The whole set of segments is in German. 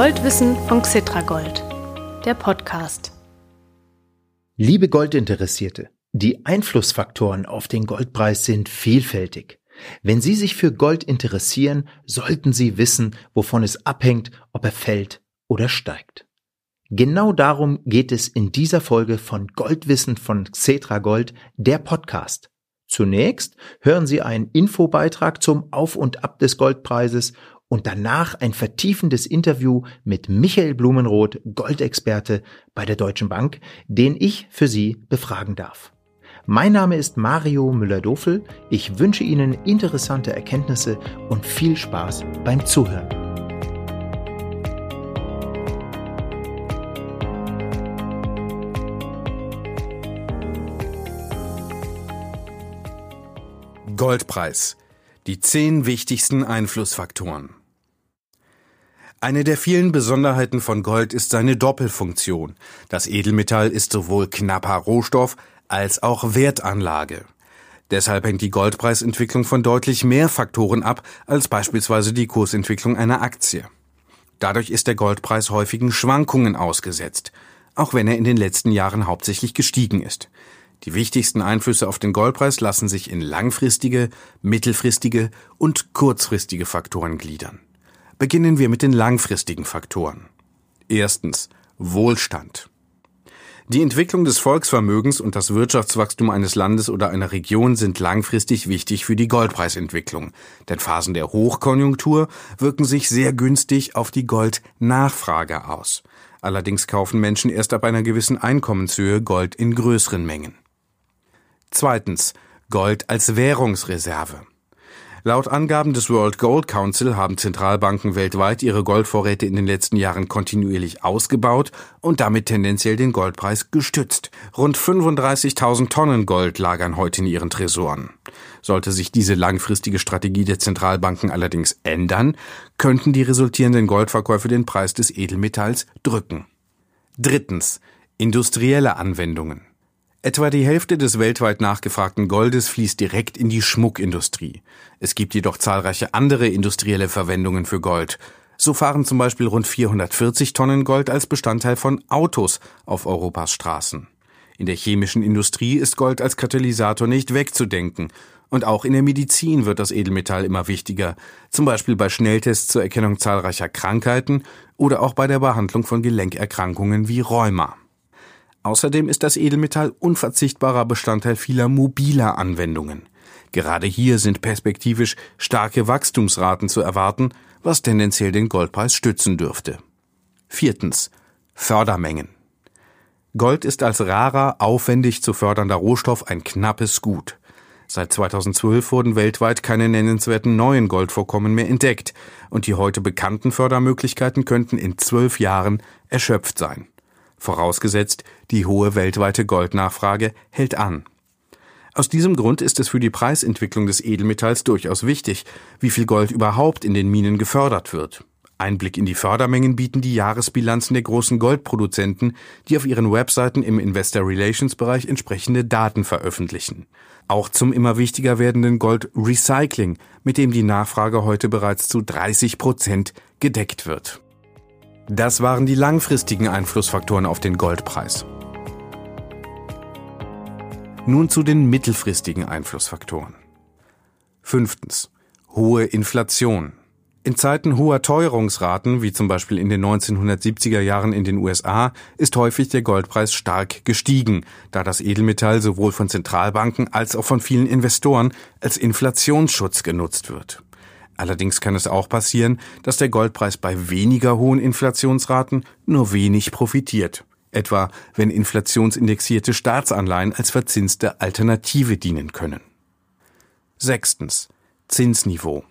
Goldwissen von Xitragold, der Podcast. Liebe Goldinteressierte, die Einflussfaktoren auf den Goldpreis sind vielfältig. Wenn Sie sich für Gold interessieren, sollten Sie wissen, wovon es abhängt, ob er fällt oder steigt. Genau darum geht es in dieser Folge von Goldwissen von Xetra Gold, der Podcast. Zunächst hören Sie einen Infobeitrag zum Auf und Ab des Goldpreises und danach ein vertiefendes Interview mit Michael Blumenroth, Goldexperte bei der Deutschen Bank, den ich für Sie befragen darf. Mein Name ist Mario Müller-Dofel. Ich wünsche Ihnen interessante Erkenntnisse und viel Spaß beim Zuhören. Goldpreis. Die zehn wichtigsten Einflussfaktoren. Eine der vielen Besonderheiten von Gold ist seine Doppelfunktion. Das Edelmetall ist sowohl knapper Rohstoff als auch Wertanlage. Deshalb hängt die Goldpreisentwicklung von deutlich mehr Faktoren ab als beispielsweise die Kursentwicklung einer Aktie. Dadurch ist der Goldpreis häufigen Schwankungen ausgesetzt, auch wenn er in den letzten Jahren hauptsächlich gestiegen ist. Die wichtigsten Einflüsse auf den Goldpreis lassen sich in langfristige, mittelfristige und kurzfristige Faktoren gliedern. Beginnen wir mit den langfristigen Faktoren. Erstens Wohlstand. Die Entwicklung des Volksvermögens und das Wirtschaftswachstum eines Landes oder einer Region sind langfristig wichtig für die Goldpreisentwicklung, denn Phasen der Hochkonjunktur wirken sich sehr günstig auf die Goldnachfrage aus. Allerdings kaufen Menschen erst ab einer gewissen Einkommenshöhe Gold in größeren Mengen. Zweitens Gold als Währungsreserve. Laut Angaben des World Gold Council haben Zentralbanken weltweit ihre Goldvorräte in den letzten Jahren kontinuierlich ausgebaut und damit tendenziell den Goldpreis gestützt. Rund 35.000 Tonnen Gold lagern heute in ihren Tresoren. Sollte sich diese langfristige Strategie der Zentralbanken allerdings ändern, könnten die resultierenden Goldverkäufe den Preis des Edelmetalls drücken. Drittens. Industrielle Anwendungen. Etwa die Hälfte des weltweit nachgefragten Goldes fließt direkt in die Schmuckindustrie. Es gibt jedoch zahlreiche andere industrielle Verwendungen für Gold. So fahren zum Beispiel rund 440 Tonnen Gold als Bestandteil von Autos auf Europas Straßen. In der chemischen Industrie ist Gold als Katalysator nicht wegzudenken. Und auch in der Medizin wird das Edelmetall immer wichtiger, zum Beispiel bei Schnelltests zur Erkennung zahlreicher Krankheiten oder auch bei der Behandlung von Gelenkerkrankungen wie Rheuma. Außerdem ist das Edelmetall unverzichtbarer Bestandteil vieler mobiler Anwendungen. Gerade hier sind perspektivisch starke Wachstumsraten zu erwarten, was tendenziell den Goldpreis stützen dürfte. Viertens. Fördermengen. Gold ist als rarer, aufwendig zu fördernder Rohstoff ein knappes Gut. Seit 2012 wurden weltweit keine nennenswerten neuen Goldvorkommen mehr entdeckt, und die heute bekannten Fördermöglichkeiten könnten in zwölf Jahren erschöpft sein vorausgesetzt die hohe weltweite Goldnachfrage hält an. Aus diesem Grund ist es für die Preisentwicklung des Edelmetalls durchaus wichtig, wie viel Gold überhaupt in den Minen gefördert wird. Einblick in die Fördermengen bieten die Jahresbilanzen der großen Goldproduzenten, die auf ihren Webseiten im Investor Relations Bereich entsprechende Daten veröffentlichen. Auch zum immer wichtiger werdenden Gold Recycling, mit dem die Nachfrage heute bereits zu 30 Prozent gedeckt wird. Das waren die langfristigen Einflussfaktoren auf den Goldpreis. Nun zu den mittelfristigen Einflussfaktoren. Fünftens. Hohe Inflation. In Zeiten hoher Teuerungsraten, wie zum Beispiel in den 1970er Jahren in den USA, ist häufig der Goldpreis stark gestiegen, da das Edelmetall sowohl von Zentralbanken als auch von vielen Investoren als Inflationsschutz genutzt wird. Allerdings kann es auch passieren, dass der Goldpreis bei weniger hohen Inflationsraten nur wenig profitiert. Etwa wenn inflationsindexierte Staatsanleihen als verzinste Alternative dienen können. Sechstens. Zinsniveau.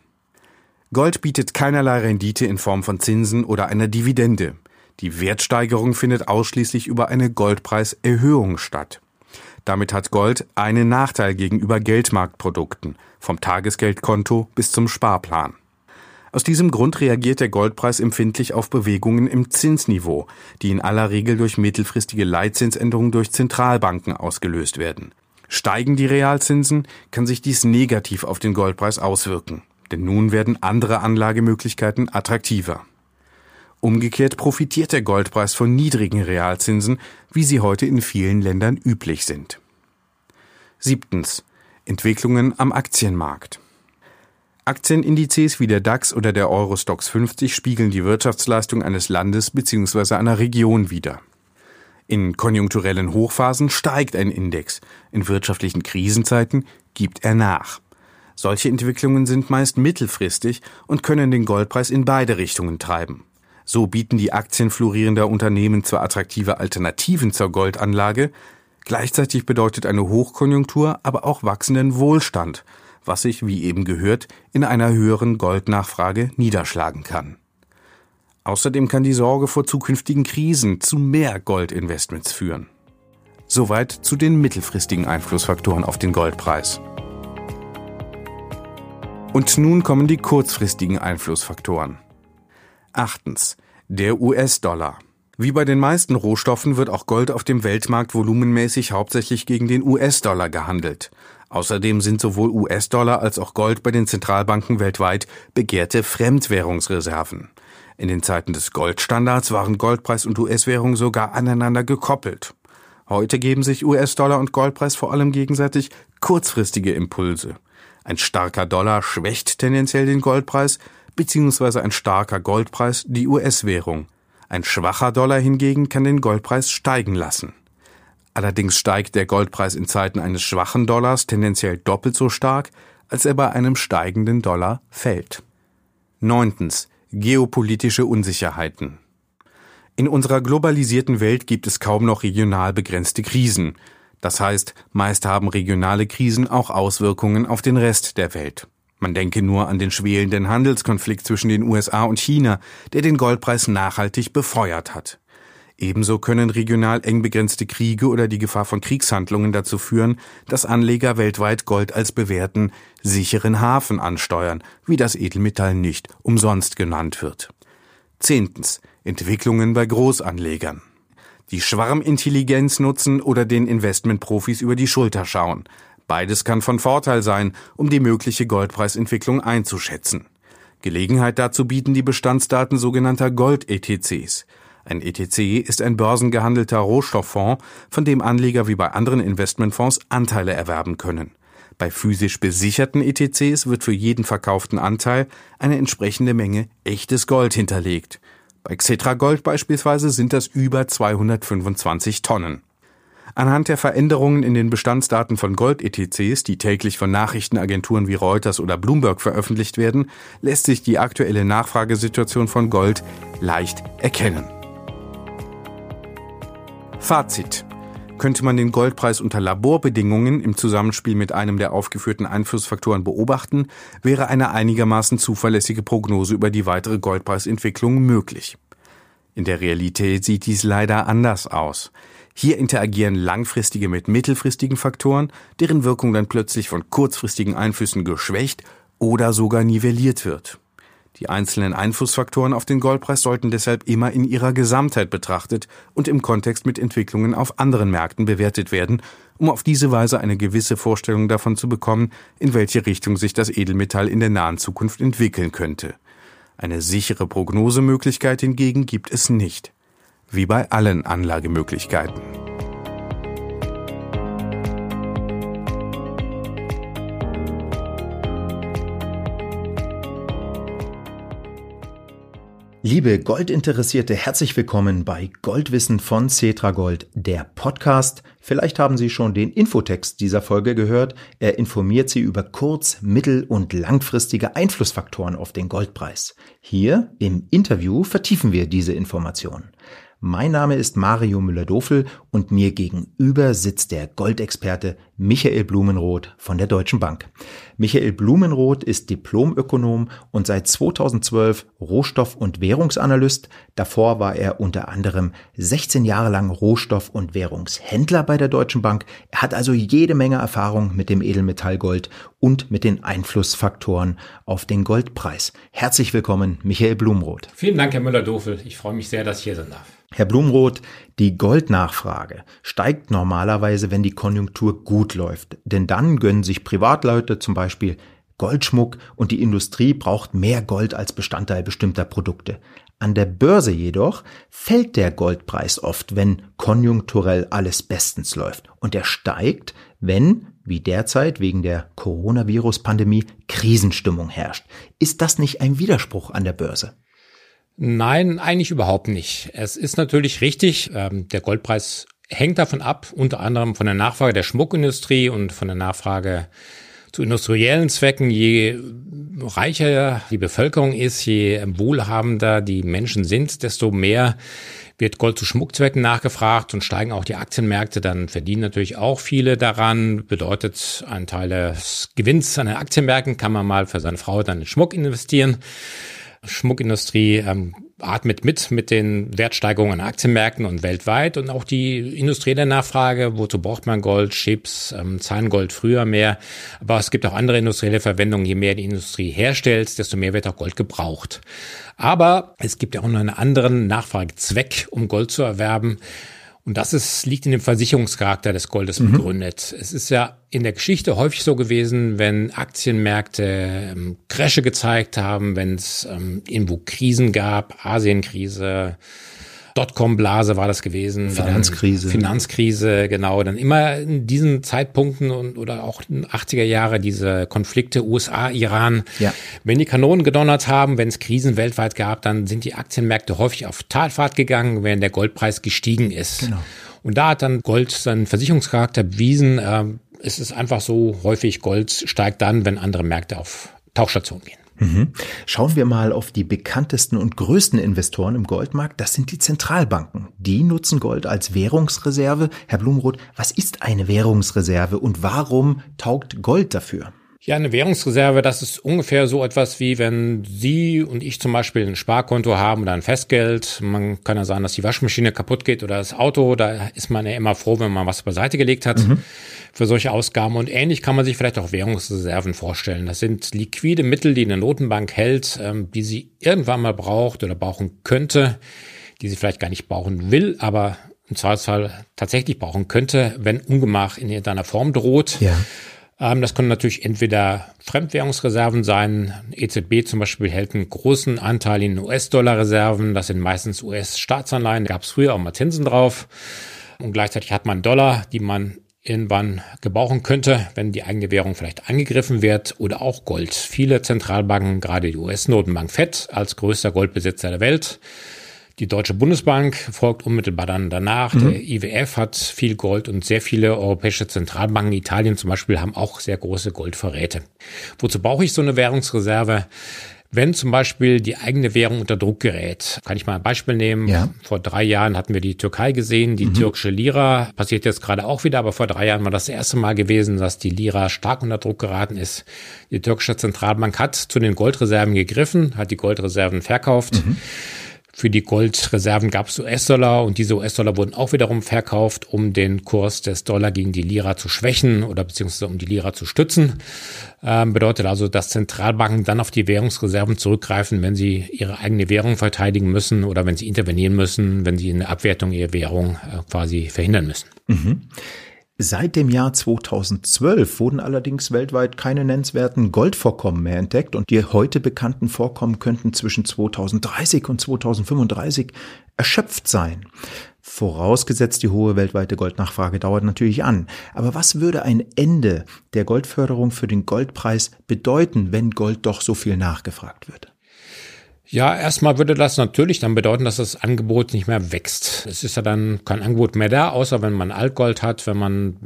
Gold bietet keinerlei Rendite in Form von Zinsen oder einer Dividende. Die Wertsteigerung findet ausschließlich über eine Goldpreiserhöhung statt. Damit hat Gold einen Nachteil gegenüber Geldmarktprodukten, vom Tagesgeldkonto bis zum Sparplan. Aus diesem Grund reagiert der Goldpreis empfindlich auf Bewegungen im Zinsniveau, die in aller Regel durch mittelfristige Leitzinsänderungen durch Zentralbanken ausgelöst werden. Steigen die Realzinsen, kann sich dies negativ auf den Goldpreis auswirken, denn nun werden andere Anlagemöglichkeiten attraktiver. Umgekehrt profitiert der Goldpreis von niedrigen Realzinsen, wie sie heute in vielen Ländern üblich sind. Siebtens. Entwicklungen am Aktienmarkt. Aktienindizes wie der DAX oder der Eurostox 50 spiegeln die Wirtschaftsleistung eines Landes bzw. einer Region wider. In konjunkturellen Hochphasen steigt ein Index, in wirtschaftlichen Krisenzeiten gibt er nach. Solche Entwicklungen sind meist mittelfristig und können den Goldpreis in beide Richtungen treiben. So bieten die Aktien florierender Unternehmen zwar attraktive Alternativen zur Goldanlage, gleichzeitig bedeutet eine Hochkonjunktur aber auch wachsenden Wohlstand, was sich, wie eben gehört, in einer höheren Goldnachfrage niederschlagen kann. Außerdem kann die Sorge vor zukünftigen Krisen zu mehr Goldinvestments führen. Soweit zu den mittelfristigen Einflussfaktoren auf den Goldpreis. Und nun kommen die kurzfristigen Einflussfaktoren. Achtens. Der US-Dollar. Wie bei den meisten Rohstoffen wird auch Gold auf dem Weltmarkt volumenmäßig hauptsächlich gegen den US-Dollar gehandelt. Außerdem sind sowohl US-Dollar als auch Gold bei den Zentralbanken weltweit begehrte Fremdwährungsreserven. In den Zeiten des Goldstandards waren Goldpreis und US-Währung sogar aneinander gekoppelt. Heute geben sich US-Dollar und Goldpreis vor allem gegenseitig kurzfristige Impulse. Ein starker Dollar schwächt tendenziell den Goldpreis, beziehungsweise ein starker Goldpreis die US-Währung. Ein schwacher Dollar hingegen kann den Goldpreis steigen lassen. Allerdings steigt der Goldpreis in Zeiten eines schwachen Dollars tendenziell doppelt so stark, als er bei einem steigenden Dollar fällt. Neuntens. Geopolitische Unsicherheiten. In unserer globalisierten Welt gibt es kaum noch regional begrenzte Krisen. Das heißt, meist haben regionale Krisen auch Auswirkungen auf den Rest der Welt. Man denke nur an den schwelenden Handelskonflikt zwischen den USA und China, der den Goldpreis nachhaltig befeuert hat. Ebenso können regional eng begrenzte Kriege oder die Gefahr von Kriegshandlungen dazu führen, dass Anleger weltweit Gold als bewährten, sicheren Hafen ansteuern, wie das Edelmetall nicht umsonst genannt wird. Zehntens. Entwicklungen bei Großanlegern. Die Schwarmintelligenz nutzen oder den Investmentprofis über die Schulter schauen. Beides kann von Vorteil sein, um die mögliche Goldpreisentwicklung einzuschätzen. Gelegenheit dazu bieten die Bestandsdaten sogenannter Gold-ETCs. Ein ETC ist ein börsengehandelter Rohstofffonds, von dem Anleger wie bei anderen Investmentfonds Anteile erwerben können. Bei physisch besicherten ETCs wird für jeden verkauften Anteil eine entsprechende Menge echtes Gold hinterlegt. Bei Xetra Gold beispielsweise sind das über 225 Tonnen. Anhand der Veränderungen in den Bestandsdaten von Gold-ETCs, die täglich von Nachrichtenagenturen wie Reuters oder Bloomberg veröffentlicht werden, lässt sich die aktuelle Nachfragesituation von Gold leicht erkennen. Fazit. Könnte man den Goldpreis unter Laborbedingungen im Zusammenspiel mit einem der aufgeführten Einflussfaktoren beobachten, wäre eine einigermaßen zuverlässige Prognose über die weitere Goldpreisentwicklung möglich. In der Realität sieht dies leider anders aus. Hier interagieren langfristige mit mittelfristigen Faktoren, deren Wirkung dann plötzlich von kurzfristigen Einflüssen geschwächt oder sogar nivelliert wird. Die einzelnen Einflussfaktoren auf den Goldpreis sollten deshalb immer in ihrer Gesamtheit betrachtet und im Kontext mit Entwicklungen auf anderen Märkten bewertet werden, um auf diese Weise eine gewisse Vorstellung davon zu bekommen, in welche Richtung sich das Edelmetall in der nahen Zukunft entwickeln könnte. Eine sichere Prognosemöglichkeit hingegen gibt es nicht wie bei allen Anlagemöglichkeiten. Liebe Goldinteressierte, herzlich willkommen bei Goldwissen von Cetra Gold, der Podcast. Vielleicht haben Sie schon den Infotext dieser Folge gehört. Er informiert Sie über kurz-, mittel- und langfristige Einflussfaktoren auf den Goldpreis. Hier im Interview vertiefen wir diese Informationen. Mein Name ist Mario Müller-Dofel und mir gegenüber sitzt der Goldexperte Michael Blumenroth von der Deutschen Bank. Michael Blumenroth ist Diplomökonom und seit 2012 Rohstoff- und Währungsanalyst. Davor war er unter anderem 16 Jahre lang Rohstoff- und Währungshändler bei der Deutschen Bank. Er hat also jede Menge Erfahrung mit dem Edelmetall Gold und mit den Einflussfaktoren auf den Goldpreis. Herzlich willkommen, Michael Blumenroth. Vielen Dank, Herr Müller-Dofel. Ich freue mich sehr, dass ich hier sein darf. Herr Blumroth, die Goldnachfrage steigt normalerweise, wenn die Konjunktur gut läuft. Denn dann gönnen sich Privatleute zum Beispiel Goldschmuck und die Industrie braucht mehr Gold als Bestandteil bestimmter Produkte. An der Börse jedoch fällt der Goldpreis oft, wenn konjunkturell alles bestens läuft. Und er steigt, wenn, wie derzeit wegen der Coronavirus-Pandemie, Krisenstimmung herrscht. Ist das nicht ein Widerspruch an der Börse? Nein, eigentlich überhaupt nicht. Es ist natürlich richtig, ähm, der Goldpreis hängt davon ab, unter anderem von der Nachfrage der Schmuckindustrie und von der Nachfrage zu industriellen Zwecken. Je reicher die Bevölkerung ist, je wohlhabender die Menschen sind, desto mehr wird Gold zu Schmuckzwecken nachgefragt und steigen auch die Aktienmärkte, dann verdienen natürlich auch viele daran. Bedeutet, ein Teil des Gewinns an den Aktienmärkten kann man mal für seine Frau dann in Schmuck investieren. Schmuckindustrie ähm, atmet mit mit den Wertsteigerungen an Aktienmärkten und weltweit. Und auch die industrielle Nachfrage, wozu braucht man Gold, Chips, ähm, Zahngold früher mehr, aber es gibt auch andere industrielle Verwendungen, je mehr die Industrie herstellt, desto mehr wird auch Gold gebraucht. Aber es gibt ja auch noch einen anderen Nachfragezweck, um Gold zu erwerben, und das ist, liegt in dem Versicherungscharakter des Goldes mhm. begründet. Es ist ja in der Geschichte häufig so gewesen, wenn Aktienmärkte ähm, Crashe gezeigt haben, wenn es ähm, irgendwo Krisen gab, Asienkrise, Dotcom-Blase war das gewesen. Finanzkrise. Finanzkrise, genau. Dann immer in diesen Zeitpunkten und oder auch in 80er Jahre diese Konflikte USA, Iran. Ja. Wenn die Kanonen gedonnert haben, wenn es Krisen weltweit gab, dann sind die Aktienmärkte häufig auf Talfahrt gegangen, wenn der Goldpreis gestiegen ist. Genau. Und da hat dann Gold seinen Versicherungscharakter bewiesen. Äh, es ist einfach so häufig, Gold steigt dann, wenn andere Märkte auf Tauchstation gehen. Mhm. Schauen wir mal auf die bekanntesten und größten Investoren im Goldmarkt. Das sind die Zentralbanken. Die nutzen Gold als Währungsreserve. Herr Blumroth, was ist eine Währungsreserve und warum taugt Gold dafür? Ja, eine Währungsreserve, das ist ungefähr so etwas wie wenn Sie und ich zum Beispiel ein Sparkonto haben oder ein Festgeld. Man kann ja sagen, dass die Waschmaschine kaputt geht oder das Auto. Da ist man ja immer froh, wenn man was beiseite gelegt hat. Mhm für solche Ausgaben. Und ähnlich kann man sich vielleicht auch Währungsreserven vorstellen. Das sind liquide Mittel, die eine Notenbank hält, ähm, die sie irgendwann mal braucht oder brauchen könnte, die sie vielleicht gar nicht brauchen will, aber im Zweifelsfall tatsächlich brauchen könnte, wenn Ungemach in irgendeiner Form droht. Ja. Ähm, das können natürlich entweder Fremdwährungsreserven sein. EZB zum Beispiel hält einen großen Anteil in US-Dollar-Reserven. Das sind meistens US-Staatsanleihen. Da gab es früher auch mal Zinsen drauf. Und gleichzeitig hat man Dollar, die man irgendwann gebrauchen könnte, wenn die eigene Währung vielleicht angegriffen wird oder auch Gold. Viele Zentralbanken, gerade die US-Notenbank FED als größter Goldbesitzer der Welt, die Deutsche Bundesbank folgt unmittelbar dann danach. Mhm. Der IWF hat viel Gold und sehr viele europäische Zentralbanken, Italien zum Beispiel, haben auch sehr große Goldvorräte. Wozu brauche ich so eine Währungsreserve? Wenn zum Beispiel die eigene Währung unter Druck gerät, kann ich mal ein Beispiel nehmen. Ja. Vor drei Jahren hatten wir die Türkei gesehen, die mhm. türkische Lira passiert jetzt gerade auch wieder, aber vor drei Jahren war das, erste Mal gewesen, dass die Lira stark unter Druck geraten ist. Die türkische Zentralbank hat zu den Goldreserven gegriffen, hat die Goldreserven verkauft. Mhm. Für die Goldreserven gab es US-Dollar und diese US-Dollar wurden auch wiederum verkauft, um den Kurs des Dollar gegen die Lira zu schwächen oder beziehungsweise um die Lira zu stützen. Ähm, bedeutet also, dass Zentralbanken dann auf die Währungsreserven zurückgreifen, wenn sie ihre eigene Währung verteidigen müssen oder wenn sie intervenieren müssen, wenn sie eine Abwertung ihrer Währung äh, quasi verhindern müssen. Mhm. Seit dem Jahr 2012 wurden allerdings weltweit keine nennenswerten Goldvorkommen mehr entdeckt und die heute bekannten Vorkommen könnten zwischen 2030 und 2035 erschöpft sein. Vorausgesetzt die hohe weltweite Goldnachfrage dauert natürlich an. Aber was würde ein Ende der Goldförderung für den Goldpreis bedeuten, wenn Gold doch so viel nachgefragt wird? Ja, erstmal würde das natürlich dann bedeuten, dass das Angebot nicht mehr wächst. Es ist ja dann kein Angebot mehr da, außer wenn man Altgold hat, wenn man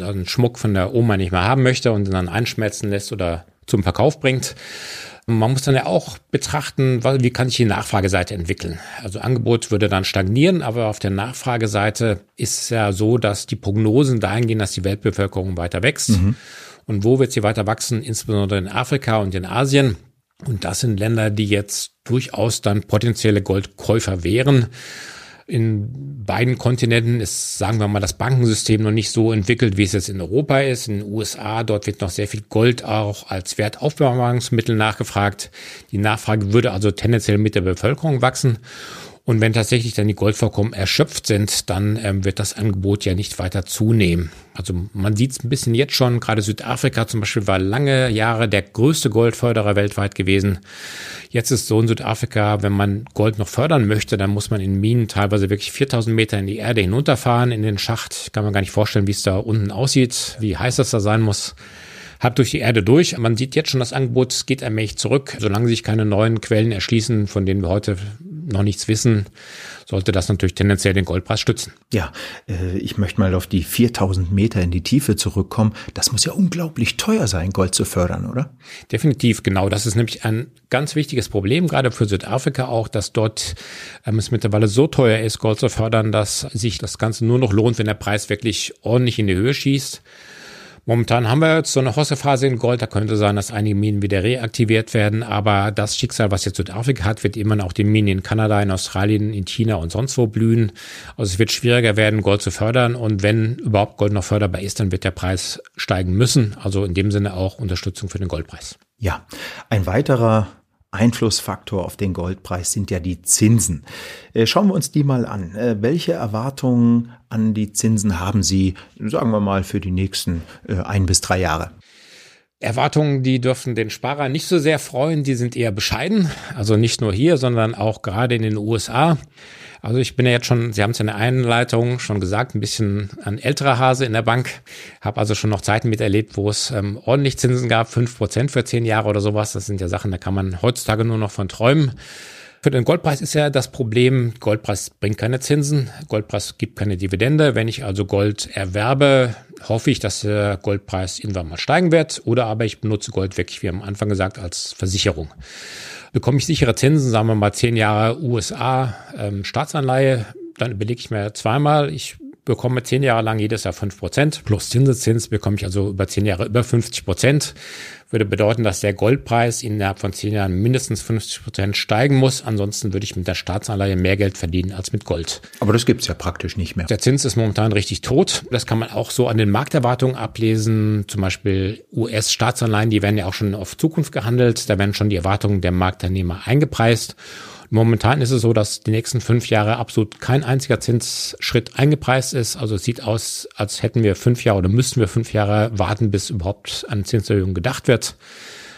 einen Schmuck von der Oma nicht mehr haben möchte und ihn dann einschmelzen lässt oder zum Verkauf bringt. Man muss dann ja auch betrachten, wie kann sich die Nachfrageseite entwickeln. Also Angebot würde dann stagnieren, aber auf der Nachfrageseite ist es ja so, dass die Prognosen dahin gehen, dass die Weltbevölkerung weiter wächst. Mhm. Und wo wird sie weiter wachsen? Insbesondere in Afrika und in Asien. Und das sind Länder, die jetzt durchaus dann potenzielle Goldkäufer wären. In beiden Kontinenten ist, sagen wir mal, das Bankensystem noch nicht so entwickelt, wie es jetzt in Europa ist. In den USA, dort wird noch sehr viel Gold auch als Wertaufbewahrungsmittel nachgefragt. Die Nachfrage würde also tendenziell mit der Bevölkerung wachsen. Und wenn tatsächlich dann die Goldvorkommen erschöpft sind, dann ähm, wird das Angebot ja nicht weiter zunehmen. Also man sieht es ein bisschen jetzt schon, gerade Südafrika zum Beispiel war lange Jahre der größte Goldförderer weltweit gewesen. Jetzt ist so in Südafrika, wenn man Gold noch fördern möchte, dann muss man in Minen teilweise wirklich 4000 Meter in die Erde hinunterfahren, in den Schacht. Kann man gar nicht vorstellen, wie es da unten aussieht, wie heiß das da sein muss hab durch die Erde durch. Man sieht jetzt schon, das Angebot geht allmählich zurück. Solange sich keine neuen Quellen erschließen, von denen wir heute noch nichts wissen, sollte das natürlich tendenziell den Goldpreis stützen. Ja, äh, ich möchte mal auf die 4000 Meter in die Tiefe zurückkommen. Das muss ja unglaublich teuer sein, Gold zu fördern, oder? Definitiv, genau. Das ist nämlich ein ganz wichtiges Problem, gerade für Südafrika auch, dass dort ähm, es mittlerweile so teuer ist, Gold zu fördern, dass sich das Ganze nur noch lohnt, wenn der Preis wirklich ordentlich in die Höhe schießt. Momentan haben wir jetzt so eine Hossephase in Gold. Da könnte sein, dass einige Minen wieder reaktiviert werden. Aber das Schicksal, was jetzt Südafrika hat, wird immer auch die Minen in Kanada, in Australien, in China und sonst wo blühen. Also es wird schwieriger werden, Gold zu fördern. Und wenn überhaupt Gold noch förderbar ist, dann wird der Preis steigen müssen. Also in dem Sinne auch Unterstützung für den Goldpreis. Ja, ein weiterer Einflussfaktor auf den Goldpreis sind ja die Zinsen. Äh, schauen wir uns die mal an. Äh, welche Erwartungen an die Zinsen haben Sie, sagen wir mal, für die nächsten äh, ein bis drei Jahre? Erwartungen, die dürfen den Sparer nicht so sehr freuen, die sind eher bescheiden. Also nicht nur hier, sondern auch gerade in den USA. Also ich bin ja jetzt schon, Sie haben es in der Einleitung schon gesagt, ein bisschen ein älterer Hase in der Bank. Habe also schon noch Zeiten miterlebt, wo es ähm, ordentlich Zinsen gab, fünf Prozent für zehn Jahre oder sowas. Das sind ja Sachen, da kann man heutzutage nur noch von träumen. Für den Goldpreis ist ja das Problem, Goldpreis bringt keine Zinsen, Goldpreis gibt keine Dividende. Wenn ich also Gold erwerbe, hoffe ich, dass der Goldpreis irgendwann mal steigen wird oder aber ich benutze Gold wirklich, wie am Anfang gesagt, als Versicherung. Bekomme ich sichere Zinsen, sagen wir mal zehn Jahre USA ähm, Staatsanleihe, dann überlege ich mir zweimal, ich bekomme zehn Jahre lang jedes Jahr fünf Prozent plus Zinseszins bekomme ich also über zehn Jahre über 50 Prozent. Würde bedeuten, dass der Goldpreis innerhalb von zehn Jahren mindestens 50 Prozent steigen muss. Ansonsten würde ich mit der Staatsanleihe mehr Geld verdienen als mit Gold. Aber das gibt's ja praktisch nicht mehr. Der Zins ist momentan richtig tot. Das kann man auch so an den Markterwartungen ablesen. Zum Beispiel US-Staatsanleihen, die werden ja auch schon auf Zukunft gehandelt. Da werden schon die Erwartungen der Marktteilnehmer eingepreist. Momentan ist es so, dass die nächsten fünf Jahre absolut kein einziger Zinsschritt eingepreist ist. Also es sieht aus, als hätten wir fünf Jahre oder müssten wir fünf Jahre warten, bis überhaupt an Zinserhöhungen gedacht wird.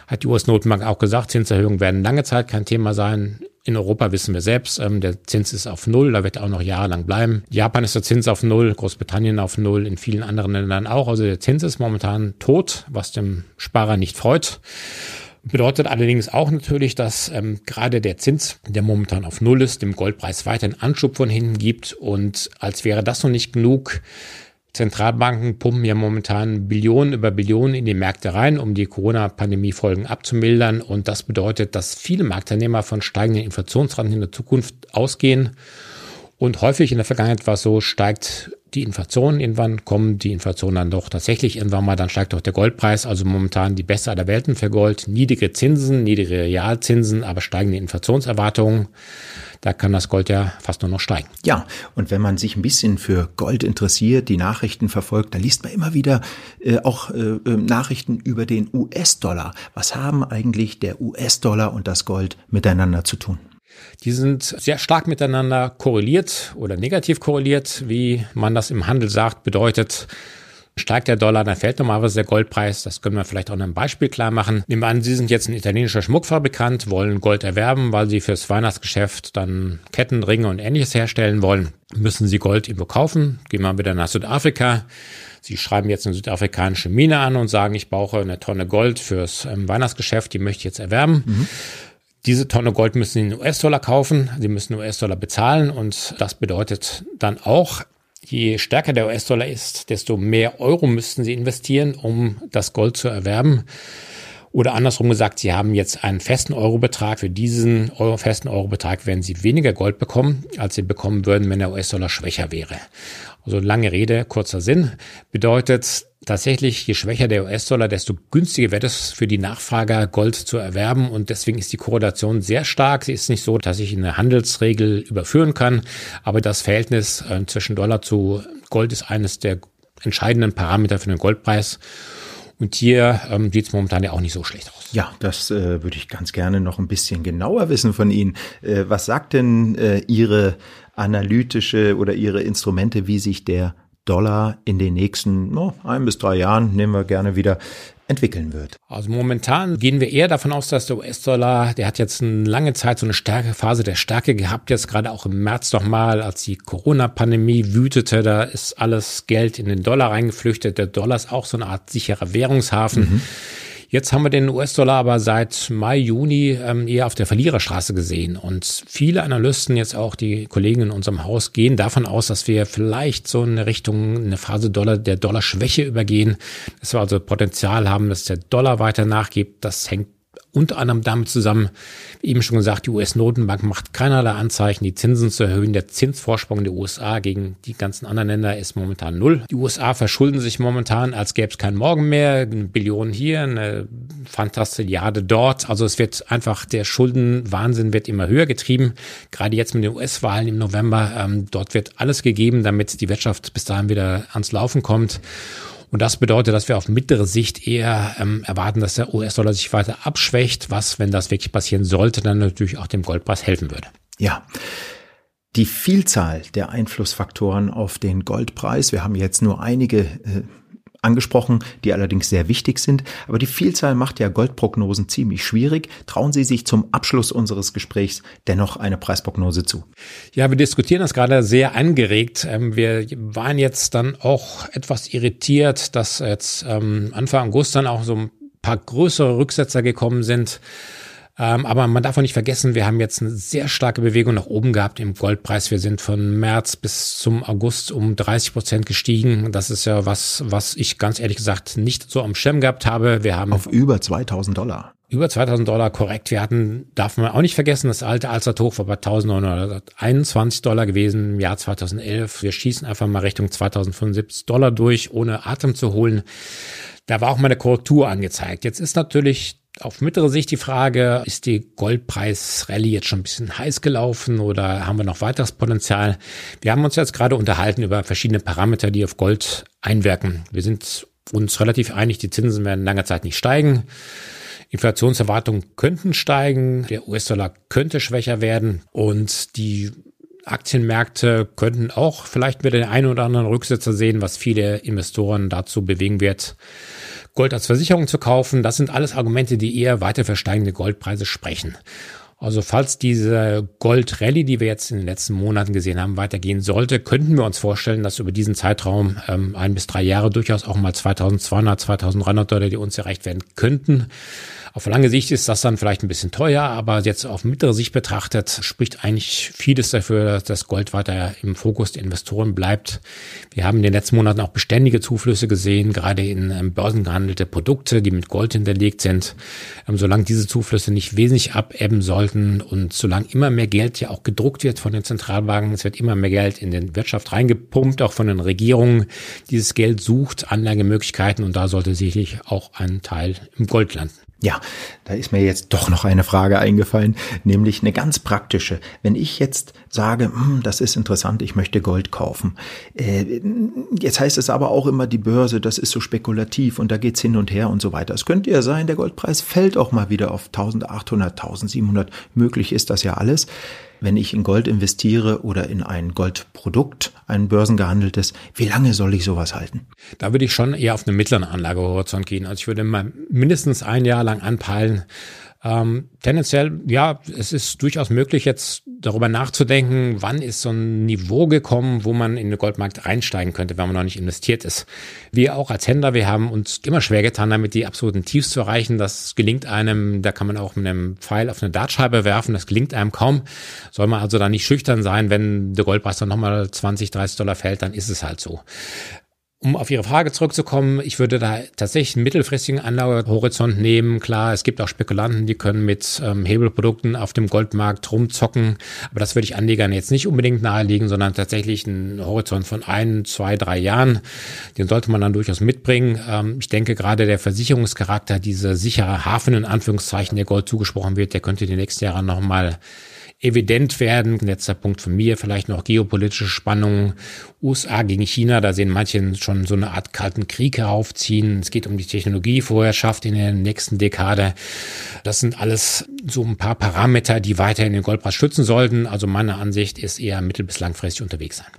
Hat die US-Notenbank auch gesagt, Zinserhöhungen werden lange Zeit kein Thema sein. In Europa wissen wir selbst, ähm, der Zins ist auf Null, da wird er auch noch jahrelang bleiben. Japan ist der Zins auf Null, Großbritannien auf Null, in vielen anderen Ländern auch. Also der Zins ist momentan tot, was dem Sparer nicht freut. Bedeutet allerdings auch natürlich, dass ähm, gerade der Zins, der momentan auf Null ist, dem Goldpreis weiterhin Anschub von hinten gibt. Und als wäre das noch nicht genug, Zentralbanken pumpen ja momentan Billionen über Billionen in die Märkte rein, um die Corona-Pandemie-Folgen abzumildern. Und das bedeutet, dass viele Marktteilnehmer von steigenden Inflationsraten in der Zukunft ausgehen. Und häufig in der Vergangenheit war es so, steigt die Inflation, irgendwann kommen die Inflation dann doch tatsächlich irgendwann mal, dann steigt auch der Goldpreis, also momentan die beste aller Welten für Gold, niedrige Zinsen, niedrige Realzinsen, aber steigende Inflationserwartungen. Da kann das Gold ja fast nur noch steigen. Ja, und wenn man sich ein bisschen für Gold interessiert, die Nachrichten verfolgt, dann liest man immer wieder äh, auch äh, äh Nachrichten über den US-Dollar. Was haben eigentlich der US-Dollar und das Gold miteinander zu tun? Die sind sehr stark miteinander korreliert oder negativ korreliert, wie man das im Handel sagt, bedeutet, Steigt der Dollar, dann fällt normalerweise der Goldpreis. Das können wir vielleicht auch in einem Beispiel klar machen. Nehmen wir an, Sie sind jetzt ein italienischer Schmuckfabrikant, wollen Gold erwerben, weil Sie fürs Weihnachtsgeschäft dann Ketten, Ringe und ähnliches herstellen wollen. Müssen Sie Gold irgendwo kaufen? Gehen wir wieder nach Südafrika. Sie schreiben jetzt eine südafrikanische Mine an und sagen, ich brauche eine Tonne Gold fürs ähm, Weihnachtsgeschäft, die möchte ich jetzt erwerben. Mhm. Diese Tonne Gold müssen Sie in US-Dollar kaufen, Sie müssen US-Dollar bezahlen und das bedeutet dann auch, je stärker der US-Dollar ist, desto mehr Euro müssten Sie investieren, um das Gold zu erwerben. Oder andersrum gesagt, Sie haben jetzt einen festen Eurobetrag. Für diesen Euro, festen Eurobetrag werden Sie weniger Gold bekommen, als Sie bekommen würden, wenn der US-Dollar schwächer wäre. Also lange Rede, kurzer Sinn. Bedeutet, tatsächlich, je schwächer der US-Dollar, desto günstiger wird es für die Nachfrager, Gold zu erwerben. Und deswegen ist die Korrelation sehr stark. Sie ist nicht so, dass ich eine Handelsregel überführen kann. Aber das Verhältnis äh, zwischen Dollar zu Gold ist eines der entscheidenden Parameter für den Goldpreis. Und hier ähm, sieht es momentan ja auch nicht so schlecht aus. Ja, das äh, würde ich ganz gerne noch ein bisschen genauer wissen von Ihnen. Äh, was sagt denn äh, Ihre analytische oder Ihre Instrumente, wie sich der Dollar in den nächsten no, ein bis drei Jahren, nehmen wir gerne wieder, entwickeln wird. Also momentan gehen wir eher davon aus, dass der US-Dollar, der hat jetzt eine lange Zeit so eine starke Phase der Stärke gehabt, jetzt gerade auch im März nochmal, als die Corona-Pandemie wütete, da ist alles Geld in den Dollar reingeflüchtet. Der Dollar ist auch so eine Art sicherer Währungshafen. Mhm. Jetzt haben wir den US-Dollar aber seit Mai, Juni ähm, eher auf der Verliererstraße gesehen. Und viele Analysten, jetzt auch die Kollegen in unserem Haus, gehen davon aus, dass wir vielleicht so eine Richtung, eine Phase Dollar, der Dollar-Schwäche übergehen. Dass wir also Potenzial haben, dass der Dollar weiter nachgibt. Das hängt unter anderem damit zusammen, eben schon gesagt, die US-Notenbank macht keinerlei Anzeichen, die Zinsen zu erhöhen. Der Zinsvorsprung der USA gegen die ganzen anderen Länder ist momentan null. Die USA verschulden sich momentan, als gäbe es keinen Morgen mehr. Eine Billion hier, eine Fantastilliarde dort. Also es wird einfach, der Schuldenwahnsinn wird immer höher getrieben. Gerade jetzt mit den US-Wahlen im November. Ähm, dort wird alles gegeben, damit die Wirtschaft bis dahin wieder ans Laufen kommt. Und das bedeutet, dass wir auf mittlere Sicht eher ähm, erwarten, dass der US-Dollar sich weiter abschwächt, was, wenn das wirklich passieren sollte, dann natürlich auch dem Goldpreis helfen würde. Ja. Die Vielzahl der Einflussfaktoren auf den Goldpreis, wir haben jetzt nur einige äh, angesprochen, die allerdings sehr wichtig sind. Aber die Vielzahl macht ja Goldprognosen ziemlich schwierig. Trauen Sie sich zum Abschluss unseres Gesprächs dennoch eine Preisprognose zu? Ja, wir diskutieren das gerade sehr angeregt. Ähm, wir waren jetzt dann auch etwas irritiert, dass jetzt ähm, Anfang August dann auch so ein paar größere Rücksetzer gekommen sind. Ähm, aber man darf auch nicht vergessen, wir haben jetzt eine sehr starke Bewegung nach oben gehabt im Goldpreis. Wir sind von März bis zum August um 30 Prozent gestiegen. Das ist ja was, was ich ganz ehrlich gesagt nicht so am Schirm gehabt habe. Wir haben auf über 2000 Dollar. Über 2000 Dollar, korrekt. Wir hatten, darf man auch nicht vergessen, das alte Allzeithoch war bei 1921 Dollar gewesen im Jahr 2011. Wir schießen einfach mal Richtung 2075 Dollar durch, ohne Atem zu holen. Da war auch mal eine Korrektur angezeigt. Jetzt ist natürlich auf mittlere Sicht die Frage, ist die Goldpreis-Rallye jetzt schon ein bisschen heiß gelaufen oder haben wir noch weiteres Potenzial? Wir haben uns jetzt gerade unterhalten über verschiedene Parameter, die auf Gold einwirken. Wir sind uns relativ einig, die Zinsen werden lange Zeit nicht steigen. Inflationserwartungen könnten steigen, der US-Dollar könnte schwächer werden und die Aktienmärkte könnten auch vielleicht wieder den einen oder anderen Rücksetzer sehen, was viele Investoren dazu bewegen wird, Gold als Versicherung zu kaufen. Das sind alles Argumente, die eher weiter für steigende Goldpreise sprechen. Also falls diese Gold-Rallye, die wir jetzt in den letzten Monaten gesehen haben, weitergehen sollte, könnten wir uns vorstellen, dass über diesen Zeitraum ähm, ein bis drei Jahre durchaus auch mal 2200, 2300 Dollar, die uns erreicht werden könnten. Auf lange Sicht ist das dann vielleicht ein bisschen teuer, aber jetzt auf mittlere Sicht betrachtet spricht eigentlich vieles dafür, dass das Gold weiter im Fokus der Investoren bleibt. Wir haben in den letzten Monaten auch beständige Zuflüsse gesehen, gerade in ähm, börsengehandelte Produkte, die mit Gold hinterlegt sind. Ähm, solange diese Zuflüsse nicht wesentlich abebben sollten und solange immer mehr Geld ja auch gedruckt wird von den Zentralbanken, es wird immer mehr Geld in die Wirtschaft reingepumpt, auch von den Regierungen. Dieses Geld sucht Anlagemöglichkeiten und da sollte sicherlich auch ein Teil im Gold landen. Ja, da ist mir jetzt doch noch eine Frage eingefallen, nämlich eine ganz praktische. Wenn ich jetzt sage, hm, das ist interessant, ich möchte Gold kaufen. Äh, jetzt heißt es aber auch immer, die Börse, das ist so spekulativ und da geht's hin und her und so weiter. Es könnte ja sein, der Goldpreis fällt auch mal wieder auf 1800, 1700. Möglich ist das ja alles wenn ich in Gold investiere oder in ein Goldprodukt, ein börsengehandeltes, wie lange soll ich sowas halten? Da würde ich schon eher auf einen mittleren Anlagehorizont gehen. Also ich würde mal mindestens ein Jahr lang anpeilen, ähm, tendenziell, ja, es ist durchaus möglich, jetzt darüber nachzudenken, wann ist so ein Niveau gekommen, wo man in den Goldmarkt reinsteigen könnte, wenn man noch nicht investiert ist. Wir auch als Händler, wir haben uns immer schwer getan, damit die absoluten Tiefs zu erreichen. Das gelingt einem, da kann man auch mit einem Pfeil auf eine Dartscheibe werfen, das gelingt einem kaum. Soll man also da nicht schüchtern sein, wenn der Goldpreis dann nochmal 20, 30 Dollar fällt, dann ist es halt so. Um auf Ihre Frage zurückzukommen, ich würde da tatsächlich einen mittelfristigen Anlagehorizont nehmen. Klar, es gibt auch Spekulanten, die können mit ähm, Hebelprodukten auf dem Goldmarkt rumzocken. Aber das würde ich Anlegern jetzt nicht unbedingt nahelegen, sondern tatsächlich einen Horizont von ein, zwei, drei Jahren. Den sollte man dann durchaus mitbringen. Ähm, ich denke gerade der Versicherungscharakter, dieser sichere Hafen in Anführungszeichen, der Gold zugesprochen wird, der könnte die nächsten Jahre nochmal evident werden. Letzter Punkt von mir, vielleicht noch geopolitische Spannungen. USA gegen China, da sehen manche schon so eine Art kalten Krieg heraufziehen. Es geht um die Technologievorherrschaft in der nächsten Dekade. Das sind alles so ein paar Parameter, die weiterhin den Goldpreis schützen sollten. Also meine Ansicht ist eher mittel- bis langfristig unterwegs sein.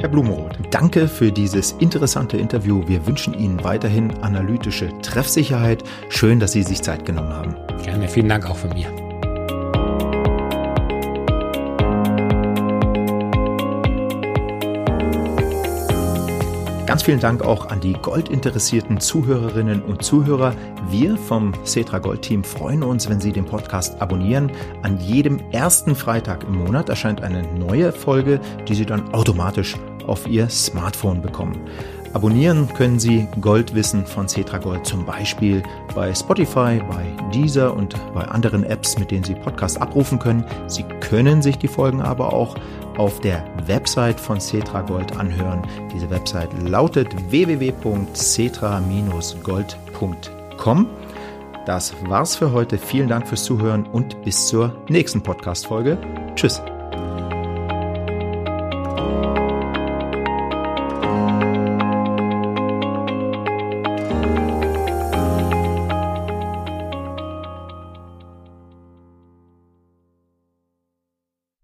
Herr Blumenroth, danke für dieses interessante Interview. Wir wünschen Ihnen weiterhin analytische Treffsicherheit. Schön, dass Sie sich Zeit genommen haben. Gerne, vielen Dank auch von mir. Ganz vielen Dank auch an die goldinteressierten Zuhörerinnen und Zuhörer. Wir vom Cetra Gold Team freuen uns, wenn Sie den Podcast abonnieren. An jedem ersten Freitag im Monat erscheint eine neue Folge, die Sie dann automatisch auf Ihr Smartphone bekommen. Abonnieren können Sie Goldwissen von Cetra Gold zum Beispiel bei Spotify, bei Deezer und bei anderen Apps, mit denen Sie Podcasts abrufen können. Sie können sich die Folgen aber auch auf der Website von Cetra Gold anhören. Diese Website lautet www.cetra-gold.com. Das war's für heute. Vielen Dank fürs Zuhören und bis zur nächsten Podcast-Folge. Tschüss.